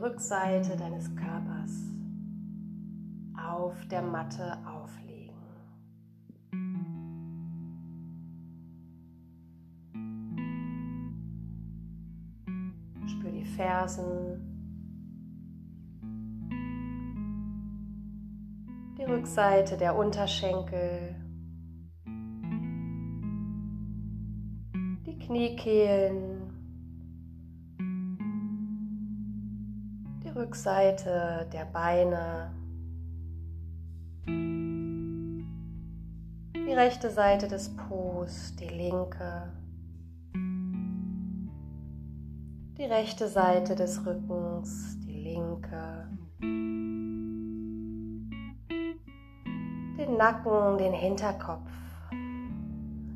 Rückseite deines Körpers auf der Matte auflegen. Spür die Fersen, die Rückseite der Unterschenkel, die Kniekehlen, Rückseite der Beine, die rechte Seite des Po, die linke, die rechte Seite des Rückens, die linke, den Nacken, den Hinterkopf.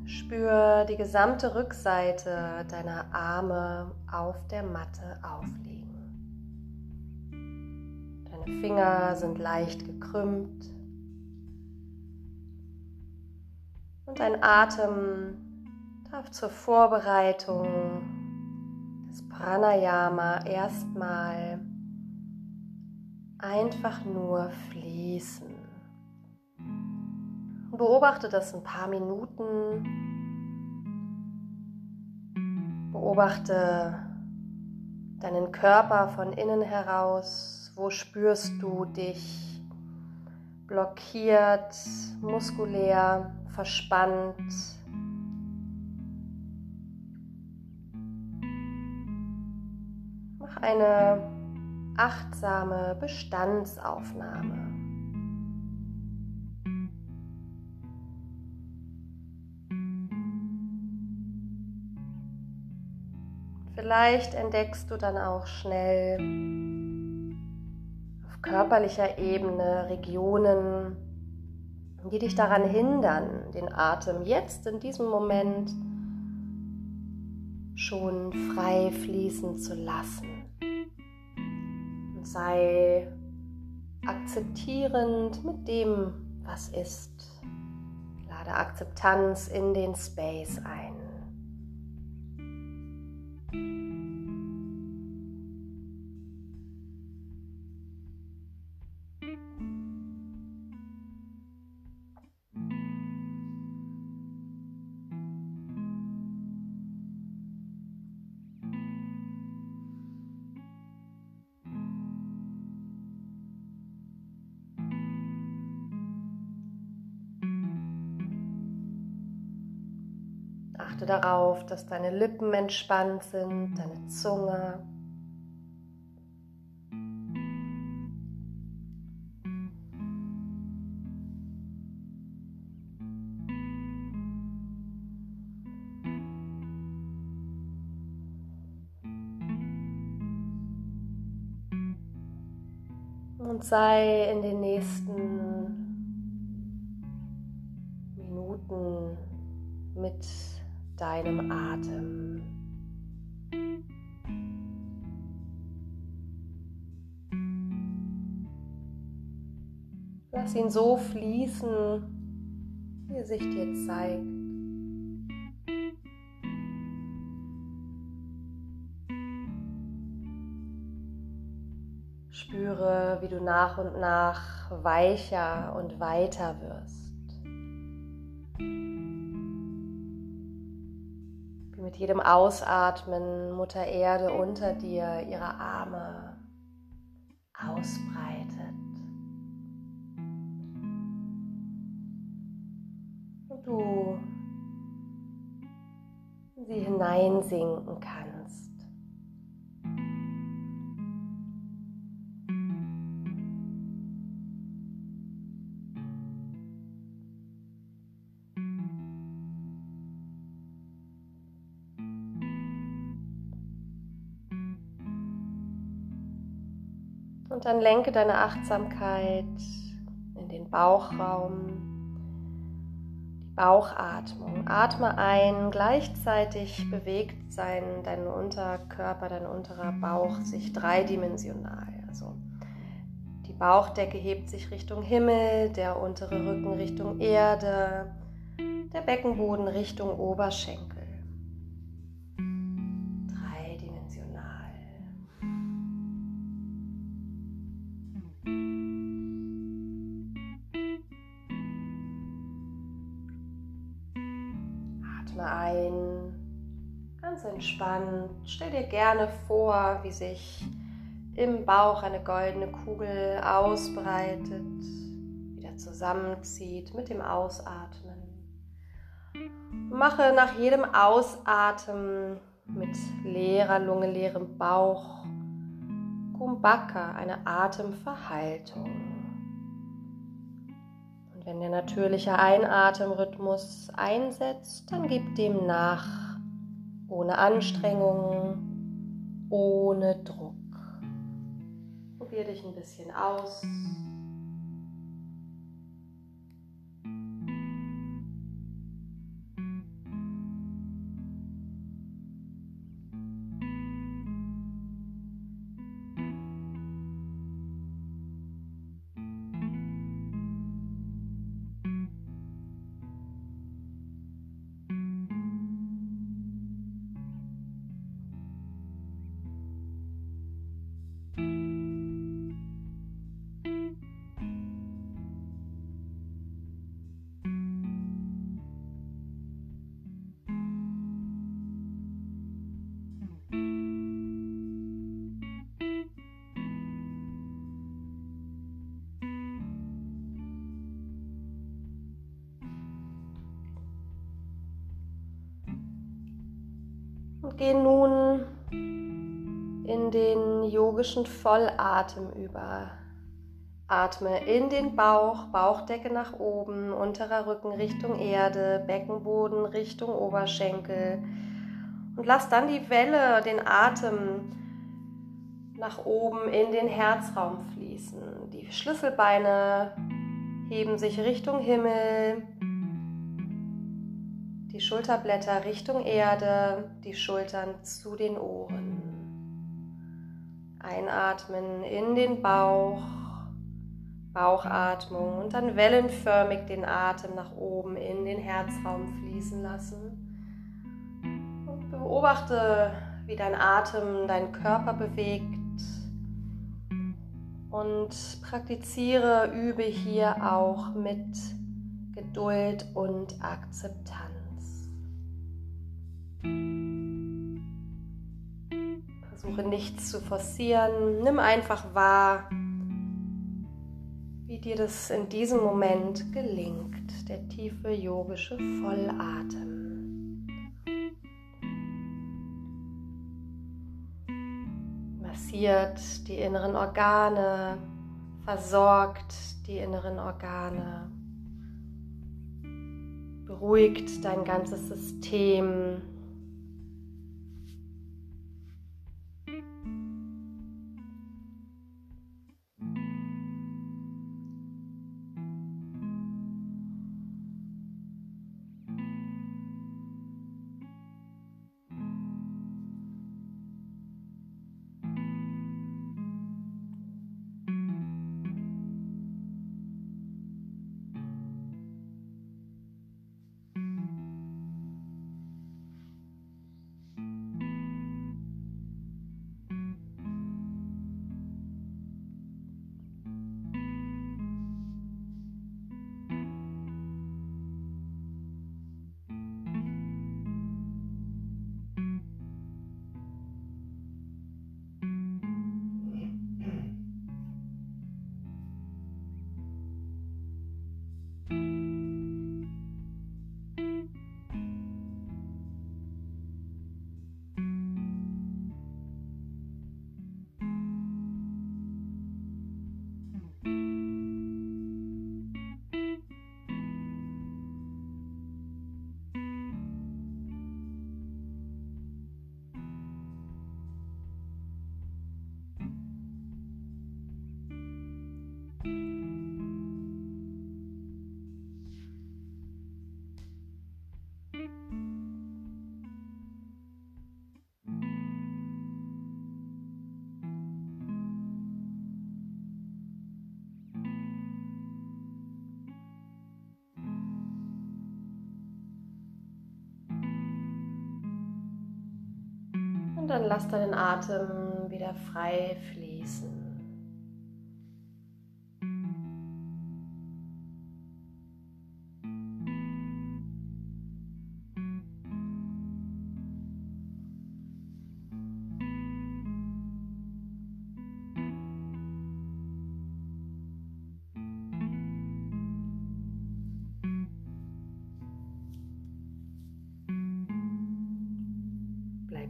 Spür die gesamte Rückseite deiner Arme auf der Matte aufliegen. Finger sind leicht gekrümmt und dein Atem darf zur Vorbereitung des Pranayama erstmal einfach nur fließen. Beobachte das ein paar Minuten. Beobachte deinen Körper von innen heraus. Wo spürst du dich blockiert, muskulär, verspannt? Mach eine achtsame Bestandsaufnahme. Vielleicht entdeckst du dann auch schnell körperlicher Ebene Regionen, die dich daran hindern, den Atem jetzt in diesem Moment schon frei fließen zu lassen. Und sei akzeptierend mit dem, was ist. Lade Akzeptanz in den Space ein. Achte darauf, dass deine Lippen entspannt sind, deine Zunge. Und sei in den nächsten Minuten mit deinem Atem. Lass ihn so fließen, wie er sich dir zeigt. Spüre, wie du nach und nach weicher und weiter wirst. Mit jedem Ausatmen Mutter Erde unter dir ihre Arme ausbreitet. Und du sie hineinsinken kannst. Und dann lenke deine Achtsamkeit in den Bauchraum, die Bauchatmung. Atme ein, gleichzeitig bewegt sein, dein Unterkörper, dein unterer Bauch sich dreidimensional. Also die Bauchdecke hebt sich Richtung Himmel, der untere Rücken Richtung Erde, der Beckenboden Richtung Oberschenkel. Entspannt. Stell dir gerne vor, wie sich im Bauch eine goldene Kugel ausbreitet, wieder zusammenzieht mit dem Ausatmen. Mache nach jedem Ausatmen mit leerer Lunge, leerem Bauch Kumbhaka, eine Atemverhaltung. Und wenn der natürliche Einatemrhythmus einsetzt, dann gib dem nach, ohne Anstrengung, ohne Druck. Probier dich ein bisschen aus. Und geh nun in den yogischen Vollatem über. Atme in den Bauch, Bauchdecke nach oben, unterer Rücken Richtung Erde, Beckenboden Richtung Oberschenkel. Und lass dann die Welle, den Atem nach oben in den Herzraum fließen. Die Schlüsselbeine heben sich Richtung Himmel, die Schulterblätter Richtung Erde, die Schultern zu den Ohren. Einatmen in den Bauch, Bauchatmung und dann wellenförmig den Atem nach oben in den Herzraum fließen lassen. Und beobachte, wie dein Atem deinen Körper bewegt und praktiziere, übe hier auch mit Geduld und Akzeptanz. Versuche nichts zu forcieren. Nimm einfach wahr, wie dir das in diesem Moment gelingt. Der tiefe yogische Vollatem. Massiert die inneren Organe, versorgt die inneren Organe, beruhigt dein ganzes System, dann lass deinen Atem wieder frei fließen.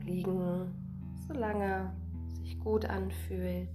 liegen, solange es sich gut anfühlt.